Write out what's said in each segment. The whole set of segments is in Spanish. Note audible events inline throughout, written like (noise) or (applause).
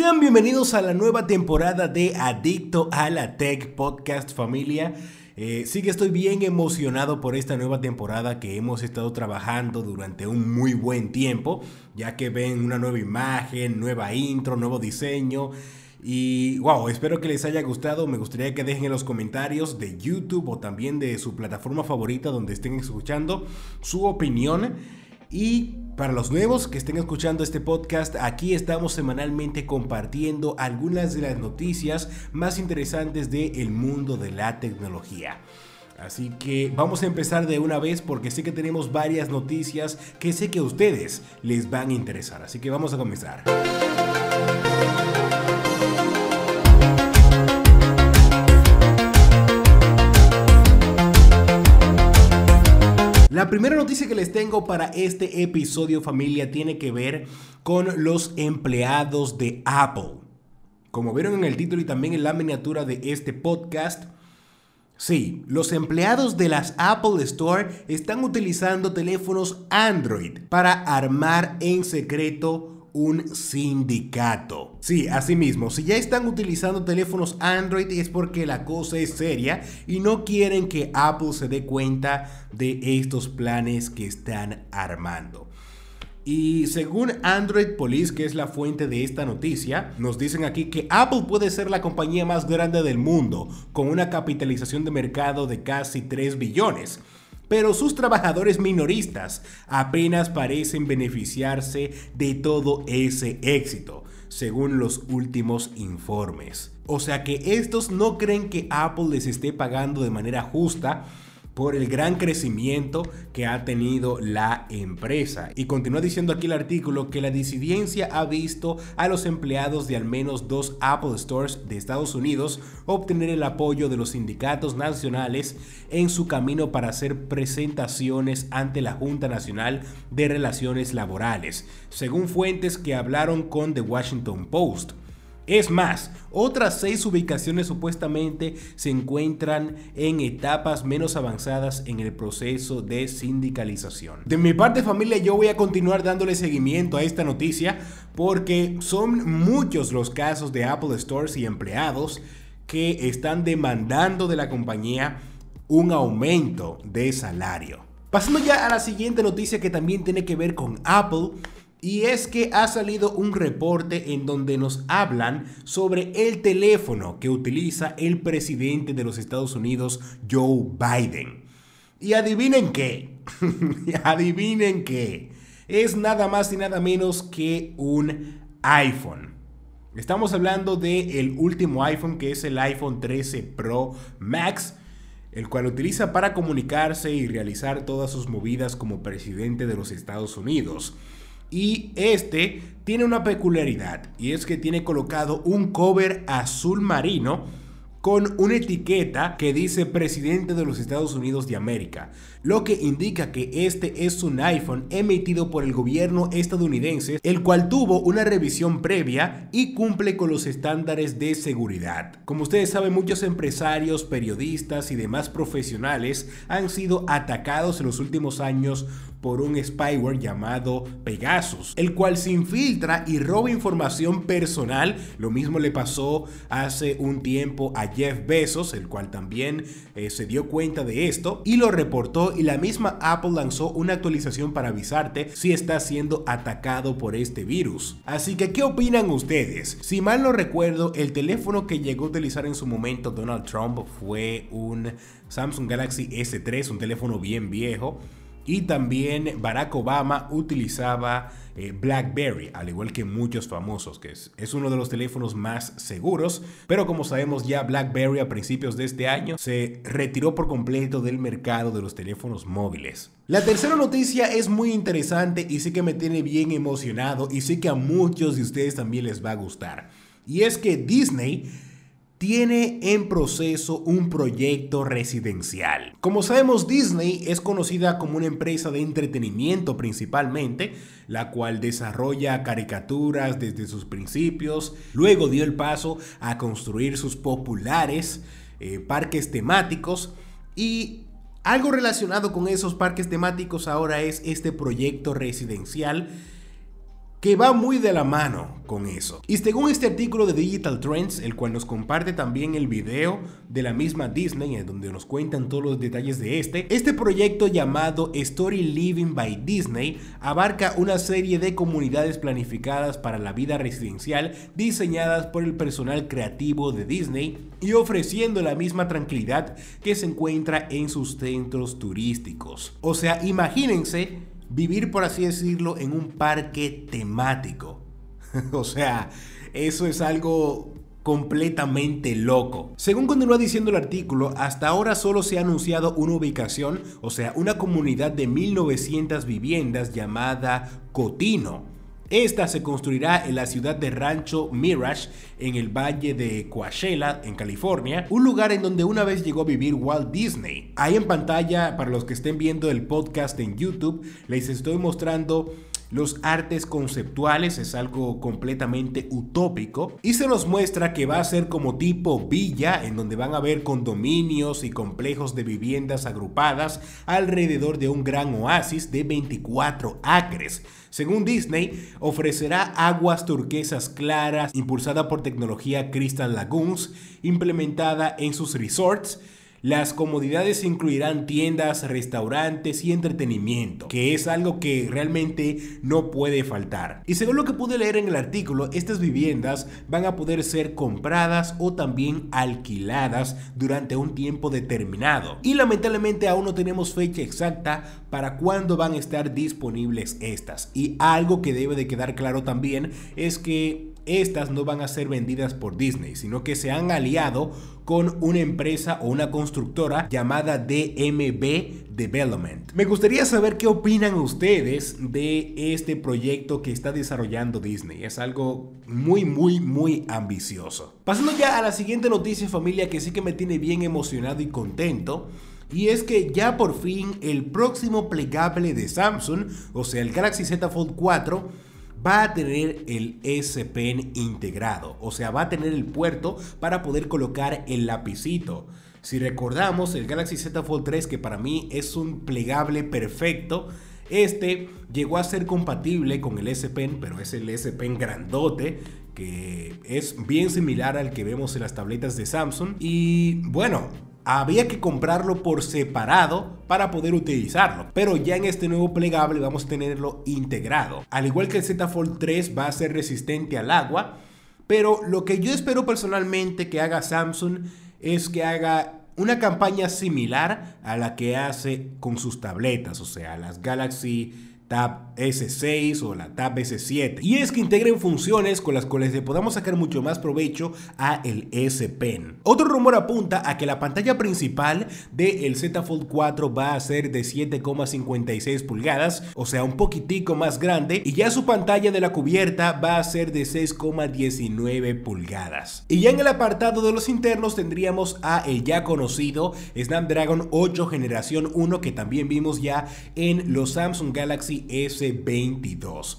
Sean bienvenidos a la nueva temporada de Adicto a la Tech Podcast familia. Eh, sí que estoy bien emocionado por esta nueva temporada que hemos estado trabajando durante un muy buen tiempo, ya que ven una nueva imagen, nueva intro, nuevo diseño. Y wow, espero que les haya gustado. Me gustaría que dejen en los comentarios de YouTube o también de su plataforma favorita donde estén escuchando su opinión. Y para los nuevos que estén escuchando este podcast, aquí estamos semanalmente compartiendo algunas de las noticias más interesantes del mundo de la tecnología. Así que vamos a empezar de una vez porque sé que tenemos varias noticias que sé que a ustedes les van a interesar. Así que vamos a comenzar. La primera noticia que les tengo para este episodio familia tiene que ver con los empleados de Apple. Como vieron en el título y también en la miniatura de este podcast, sí, los empleados de las Apple Store están utilizando teléfonos Android para armar en secreto un sindicato. Sí, asimismo, si ya están utilizando teléfonos Android es porque la cosa es seria y no quieren que Apple se dé cuenta de estos planes que están armando. Y según Android Police, que es la fuente de esta noticia, nos dicen aquí que Apple puede ser la compañía más grande del mundo, con una capitalización de mercado de casi 3 billones pero sus trabajadores minoristas apenas parecen beneficiarse de todo ese éxito, según los últimos informes. O sea que estos no creen que Apple les esté pagando de manera justa por el gran crecimiento que ha tenido la empresa. Y continúa diciendo aquí el artículo que la disidencia ha visto a los empleados de al menos dos Apple Stores de Estados Unidos obtener el apoyo de los sindicatos nacionales en su camino para hacer presentaciones ante la Junta Nacional de Relaciones Laborales, según fuentes que hablaron con The Washington Post. Es más, otras seis ubicaciones supuestamente se encuentran en etapas menos avanzadas en el proceso de sindicalización. De mi parte familia yo voy a continuar dándole seguimiento a esta noticia porque son muchos los casos de Apple Stores y empleados que están demandando de la compañía un aumento de salario. Pasando ya a la siguiente noticia que también tiene que ver con Apple. Y es que ha salido un reporte en donde nos hablan sobre el teléfono que utiliza el presidente de los Estados Unidos, Joe Biden. Y adivinen qué, (laughs) adivinen qué, es nada más y nada menos que un iPhone. Estamos hablando del último iPhone que es el iPhone 13 Pro Max, el cual utiliza para comunicarse y realizar todas sus movidas como presidente de los Estados Unidos. Y este tiene una peculiaridad y es que tiene colocado un cover azul marino con una etiqueta que dice presidente de los Estados Unidos de América, lo que indica que este es un iPhone emitido por el gobierno estadounidense, el cual tuvo una revisión previa y cumple con los estándares de seguridad. Como ustedes saben, muchos empresarios, periodistas y demás profesionales han sido atacados en los últimos años por un spyware llamado Pegasus, el cual se infiltra y roba información personal. Lo mismo le pasó hace un tiempo a Jeff Bezos, el cual también eh, se dio cuenta de esto y lo reportó y la misma Apple lanzó una actualización para avisarte si está siendo atacado por este virus. Así que, ¿qué opinan ustedes? Si mal no recuerdo, el teléfono que llegó a utilizar en su momento Donald Trump fue un Samsung Galaxy S3, un teléfono bien viejo y también Barack Obama utilizaba eh, BlackBerry, al igual que muchos famosos, que es, uno de los teléfonos más seguros. Pero como sabemos ya BlackBerry a principios de este año se retiró por completo del mercado de los teléfonos móviles. La tercera noticia es muy interesante y sí que me tiene bien emocionado y sé que a muchos de ustedes también les va a gustar. Y es que Disney tiene en proceso un proyecto residencial. Como sabemos, Disney es conocida como una empresa de entretenimiento principalmente, la cual desarrolla caricaturas desde sus principios, luego dio el paso a construir sus populares eh, parques temáticos y algo relacionado con esos parques temáticos ahora es este proyecto residencial que va muy de la mano con eso. Y según este artículo de Digital Trends, el cual nos comparte también el video de la misma Disney, en donde nos cuentan todos los detalles de este, este proyecto llamado Story Living by Disney abarca una serie de comunidades planificadas para la vida residencial diseñadas por el personal creativo de Disney y ofreciendo la misma tranquilidad que se encuentra en sus centros turísticos. O sea, imagínense vivir, por así decirlo, en un parque temático. (laughs) o sea, eso es algo completamente loco. Según continúa diciendo el artículo, hasta ahora solo se ha anunciado una ubicación, o sea, una comunidad de 1900 viviendas llamada Cotino esta se construirá en la ciudad de Rancho Mirage, en el valle de Coachella, en California, un lugar en donde una vez llegó a vivir Walt Disney. Ahí en pantalla, para los que estén viendo el podcast en YouTube, les estoy mostrando los artes conceptuales es algo completamente utópico y se nos muestra que va a ser como tipo villa en donde van a haber condominios y complejos de viviendas agrupadas alrededor de un gran oasis de 24 acres. Según Disney, ofrecerá aguas turquesas claras impulsada por tecnología Crystal Lagoons implementada en sus resorts las comodidades incluirán tiendas, restaurantes y entretenimiento, que es algo que realmente no puede faltar. Y según lo que pude leer en el artículo, estas viviendas van a poder ser compradas o también alquiladas durante un tiempo determinado. Y lamentablemente aún no tenemos fecha exacta para cuándo van a estar disponibles estas. Y algo que debe de quedar claro también es que estas no van a ser vendidas por Disney, sino que se han aliado con una empresa o una constructora llamada DMB Development. Me gustaría saber qué opinan ustedes de este proyecto que está desarrollando Disney. Es algo muy, muy, muy ambicioso. Pasando ya a la siguiente noticia familia que sí que me tiene bien emocionado y contento. Y es que ya por fin el próximo plegable de Samsung, o sea el Galaxy Z Fold 4, va a tener el S Pen integrado, o sea, va a tener el puerto para poder colocar el lapicito. Si recordamos, el Galaxy Z Fold 3, que para mí es un plegable perfecto, este llegó a ser compatible con el S Pen, pero es el S Pen grandote, que es bien similar al que vemos en las tabletas de Samsung. Y bueno, había que comprarlo por separado para poder utilizarlo, pero ya en este nuevo plegable vamos a tenerlo integrado. Al igual que el Z Fold 3 va a ser resistente al agua, pero lo que yo espero personalmente que haga Samsung es que haga una campaña similar a la que hace con sus tabletas, o sea, las Galaxy Tab S6 o la Tab S7. Y es que integren funciones con las cuales le podamos sacar mucho más provecho a el S Pen. Otro rumor apunta a que la pantalla principal del Z Fold 4 va a ser de 7,56 pulgadas, o sea, un poquitico más grande, y ya su pantalla de la cubierta va a ser de 6,19 pulgadas. Y ya en el apartado de los internos tendríamos a el ya conocido Snapdragon 8 generación 1 que también vimos ya en los Samsung Galaxy S22.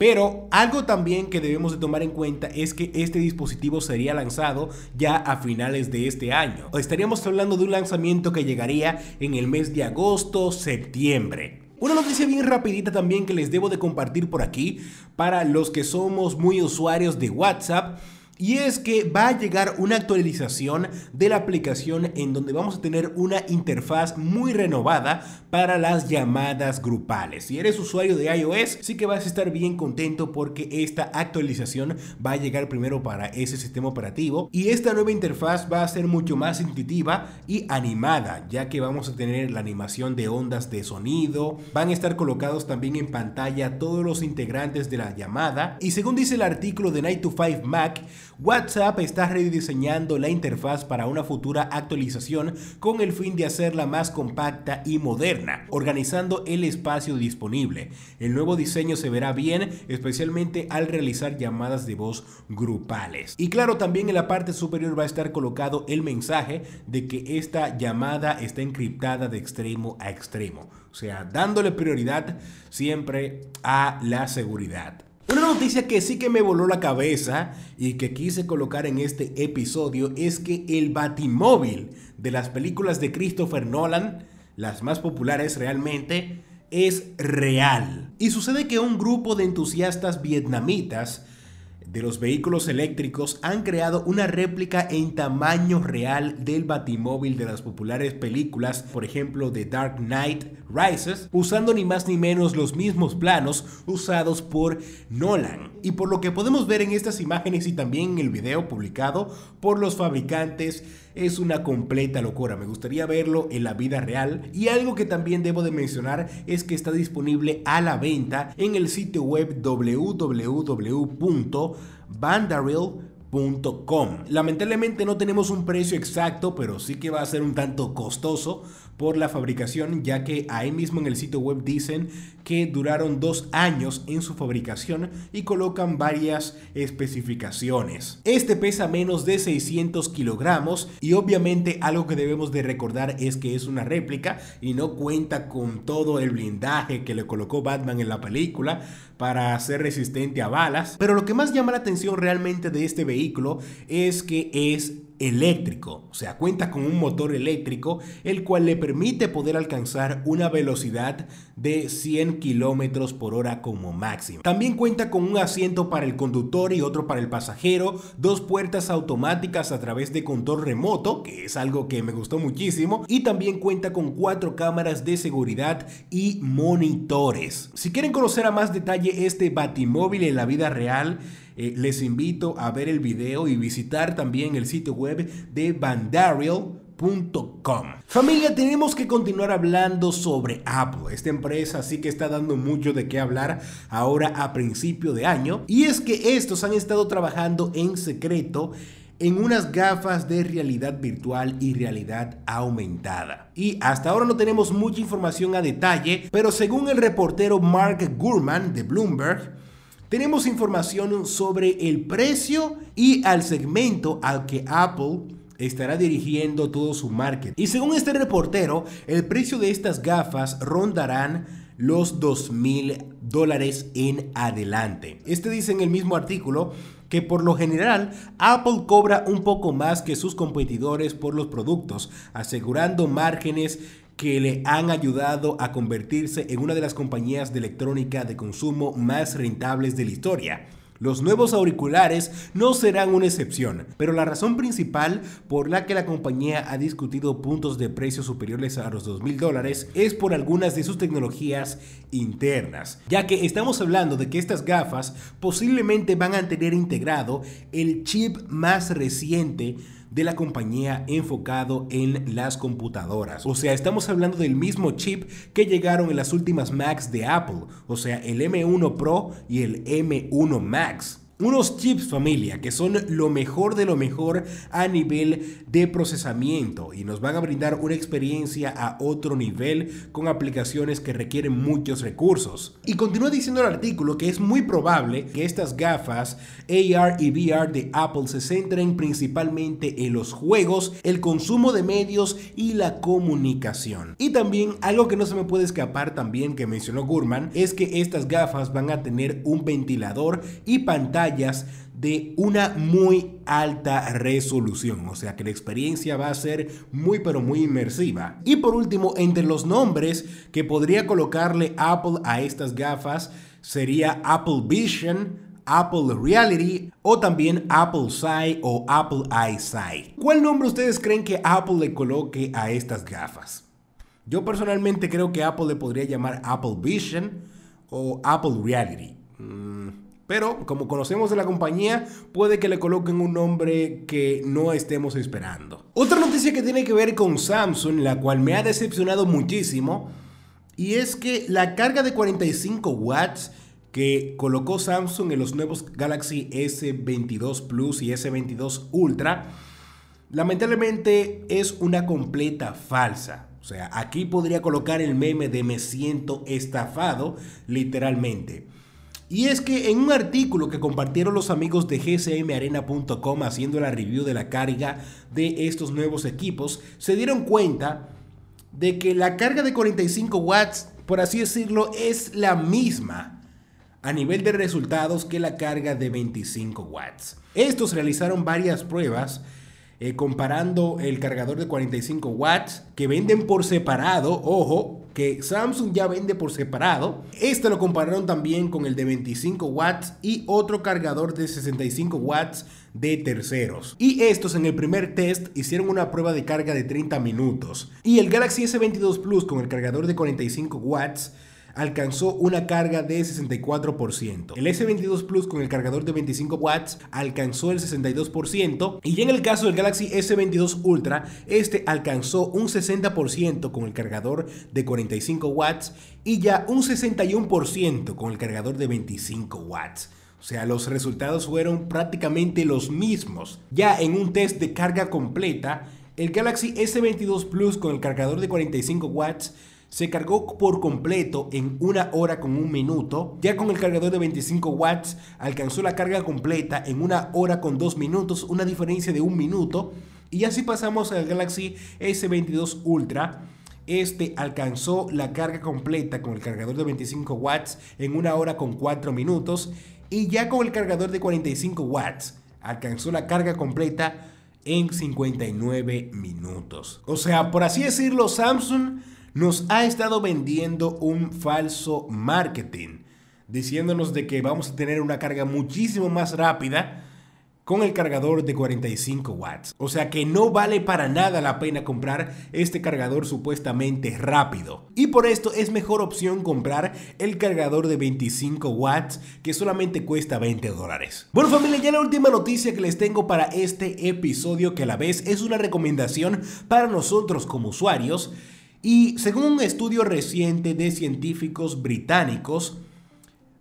Pero algo también que debemos de tomar en cuenta es que este dispositivo sería lanzado ya a finales de este año. Estaríamos hablando de un lanzamiento que llegaría en el mes de agosto, septiembre. Una noticia bien rapidita también que les debo de compartir por aquí para los que somos muy usuarios de WhatsApp y es que va a llegar una actualización de la aplicación en donde vamos a tener una interfaz muy renovada para las llamadas grupales. Si eres usuario de iOS, sí que vas a estar bien contento porque esta actualización va a llegar primero para ese sistema operativo y esta nueva interfaz va a ser mucho más intuitiva y animada, ya que vamos a tener la animación de ondas de sonido, van a estar colocados también en pantalla todos los integrantes de la llamada y según dice el artículo de Night to 5 Mac, WhatsApp está rediseñando la interfaz para una futura actualización con el fin de hacerla más compacta y moderna, organizando el espacio disponible. El nuevo diseño se verá bien, especialmente al realizar llamadas de voz grupales. Y claro, también en la parte superior va a estar colocado el mensaje de que esta llamada está encriptada de extremo a extremo. O sea, dándole prioridad siempre a la seguridad. Una noticia que sí que me voló la cabeza y que quise colocar en este episodio es que el Batimóvil de las películas de Christopher Nolan, las más populares realmente, es real. Y sucede que un grupo de entusiastas vietnamitas de los vehículos eléctricos han creado una réplica en tamaño real del batimóvil de las populares películas, por ejemplo The Dark Knight Rises, usando ni más ni menos los mismos planos usados por Nolan. Y por lo que podemos ver en estas imágenes y también en el video publicado por los fabricantes, es una completa locura. Me gustaría verlo en la vida real. Y algo que también debo de mencionar es que está disponible a la venta en el sitio web www.bandaril.com Lamentablemente no tenemos un precio exacto, pero sí que va a ser un tanto costoso por la fabricación, ya que ahí mismo en el sitio web dicen que duraron dos años en su fabricación y colocan varias especificaciones. Este pesa menos de 600 kilogramos y obviamente algo que debemos de recordar es que es una réplica y no cuenta con todo el blindaje que le colocó Batman en la película para ser resistente a balas. Pero lo que más llama la atención realmente de este vehículo es que es eléctrico, o sea, cuenta con un motor eléctrico, el cual le permite poder alcanzar una velocidad de 100 kilómetros por hora como máximo. También cuenta con un asiento para el conductor y otro para el pasajero, dos puertas automáticas a través de control remoto, que es algo que me gustó muchísimo, y también cuenta con cuatro cámaras de seguridad y monitores. Si quieren conocer a más detalle este batimóvil en la vida real, eh, les invito a ver el video y visitar también el sitio web de Vandarial.com. Familia, tenemos que continuar hablando sobre Apple. Esta empresa sí que está dando mucho de qué hablar ahora a principio de año. Y es que estos han estado trabajando en secreto en unas gafas de realidad virtual y realidad aumentada. Y hasta ahora no tenemos mucha información a detalle, pero según el reportero Mark Gurman de Bloomberg, tenemos información sobre el precio y al segmento al que Apple estará dirigiendo todo su marketing. Y según este reportero, el precio de estas gafas rondarán los 2 mil dólares en adelante. Este dice en el mismo artículo que por lo general Apple cobra un poco más que sus competidores por los productos, asegurando márgenes que le han ayudado a convertirse en una de las compañías de electrónica de consumo más rentables de la historia. Los nuevos auriculares no serán una excepción, pero la razón principal por la que la compañía ha discutido puntos de precio superiores a los 2 mil dólares es por algunas de sus tecnologías internas, ya que estamos hablando de que estas gafas posiblemente van a tener integrado el chip más reciente de la compañía enfocado en las computadoras. O sea, estamos hablando del mismo chip que llegaron en las últimas Macs de Apple, o sea, el M1 Pro y el M1 Max. Unos chips familia que son lo mejor de lo mejor a nivel de procesamiento y nos van a brindar una experiencia a otro nivel con aplicaciones que requieren muchos recursos. Y continúa diciendo el artículo que es muy probable que estas gafas AR y VR de Apple se centren principalmente en los juegos, el consumo de medios y la comunicación. Y también algo que no se me puede escapar también que mencionó Gurman es que estas gafas van a tener un ventilador y pantalla de una muy alta resolución, o sea que la experiencia va a ser muy pero muy inmersiva. Y por último, entre los nombres que podría colocarle Apple a estas gafas sería Apple Vision, Apple Reality o también Apple Sight o Apple Eyesight. ¿Cuál nombre ustedes creen que Apple le coloque a estas gafas? Yo personalmente creo que Apple le podría llamar Apple Vision o Apple Reality. Pero como conocemos de la compañía, puede que le coloquen un nombre que no estemos esperando. Otra noticia que tiene que ver con Samsung, la cual me ha decepcionado muchísimo, y es que la carga de 45 watts que colocó Samsung en los nuevos Galaxy S22 Plus y S22 Ultra, lamentablemente es una completa falsa. O sea, aquí podría colocar el meme de me siento estafado, literalmente. Y es que en un artículo que compartieron los amigos de gcmarena.com haciendo la review de la carga de estos nuevos equipos, se dieron cuenta de que la carga de 45 watts, por así decirlo, es la misma a nivel de resultados que la carga de 25 watts. Estos realizaron varias pruebas eh, comparando el cargador de 45 watts que venden por separado, ojo, que Samsung ya vende por separado. Este lo compararon también con el de 25 watts y otro cargador de 65 watts de terceros. Y estos en el primer test hicieron una prueba de carga de 30 minutos. Y el Galaxy S22 Plus con el cargador de 45 watts alcanzó una carga de 64%. El S22 Plus con el cargador de 25 watts alcanzó el 62% y en el caso del Galaxy S22 Ultra, este alcanzó un 60% con el cargador de 45 watts y ya un 61% con el cargador de 25 watts. O sea, los resultados fueron prácticamente los mismos. Ya en un test de carga completa, el Galaxy S22 Plus con el cargador de 45 watts se cargó por completo en una hora con un minuto. Ya con el cargador de 25 watts alcanzó la carga completa en una hora con dos minutos, una diferencia de un minuto. Y así pasamos al Galaxy S22 Ultra. Este alcanzó la carga completa con el cargador de 25 watts en una hora con 4 minutos. Y ya con el cargador de 45 watts alcanzó la carga completa en 59 minutos. O sea, por así decirlo, Samsung nos ha estado vendiendo un falso marketing, diciéndonos de que vamos a tener una carga muchísimo más rápida con el cargador de 45 watts. O sea que no vale para nada la pena comprar este cargador supuestamente rápido. Y por esto es mejor opción comprar el cargador de 25 watts que solamente cuesta 20 dólares. Bueno familia, ya la última noticia que les tengo para este episodio que a la vez es una recomendación para nosotros como usuarios y según un estudio reciente de científicos británicos,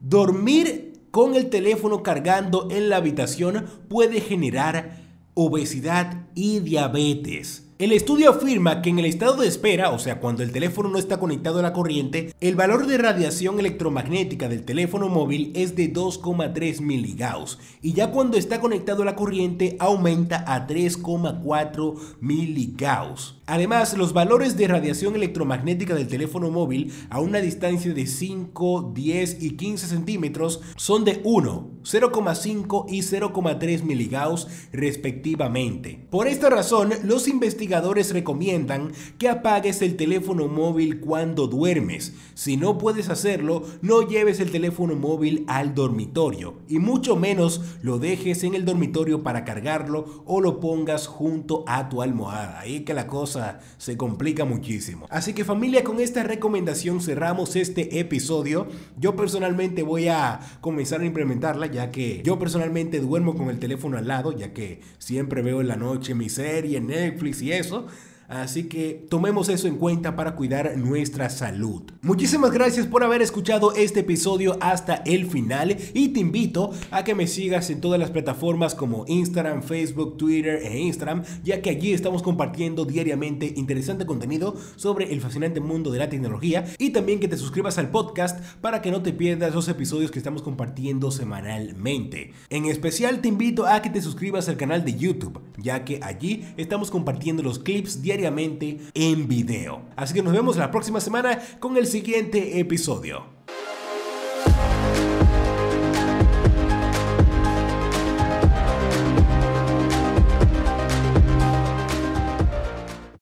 dormir con el teléfono cargando en la habitación puede generar obesidad y diabetes. El estudio afirma que en el estado de espera, o sea, cuando el teléfono no está conectado a la corriente, el valor de radiación electromagnética del teléfono móvil es de 2,3 miligauss y ya cuando está conectado a la corriente aumenta a 3,4 miligauss. Además, los valores de radiación electromagnética del teléfono móvil a una distancia de 5, 10 y 15 centímetros son de 1, 0,5 y 0,3 miligauss respectivamente. Por esta razón, los investigadores recomiendan que apagues el teléfono móvil cuando duermes. Si no puedes hacerlo, no lleves el teléfono móvil al dormitorio y mucho menos lo dejes en el dormitorio para cargarlo o lo pongas junto a tu almohada. Ahí que la cosa se complica muchísimo. Así que familia, con esta recomendación cerramos este episodio. Yo personalmente voy a comenzar a implementarla ya que yo personalmente duermo con el teléfono al lado ya que siempre veo en la noche mi serie, Netflix y eso. Así que tomemos eso en cuenta para cuidar nuestra salud. Muchísimas gracias por haber escuchado este episodio hasta el final y te invito a que me sigas en todas las plataformas como Instagram, Facebook, Twitter e Instagram, ya que allí estamos compartiendo diariamente interesante contenido sobre el fascinante mundo de la tecnología y también que te suscribas al podcast para que no te pierdas los episodios que estamos compartiendo semanalmente. En especial te invito a que te suscribas al canal de YouTube, ya que allí estamos compartiendo los clips en video. Así que nos vemos la próxima semana con el siguiente episodio.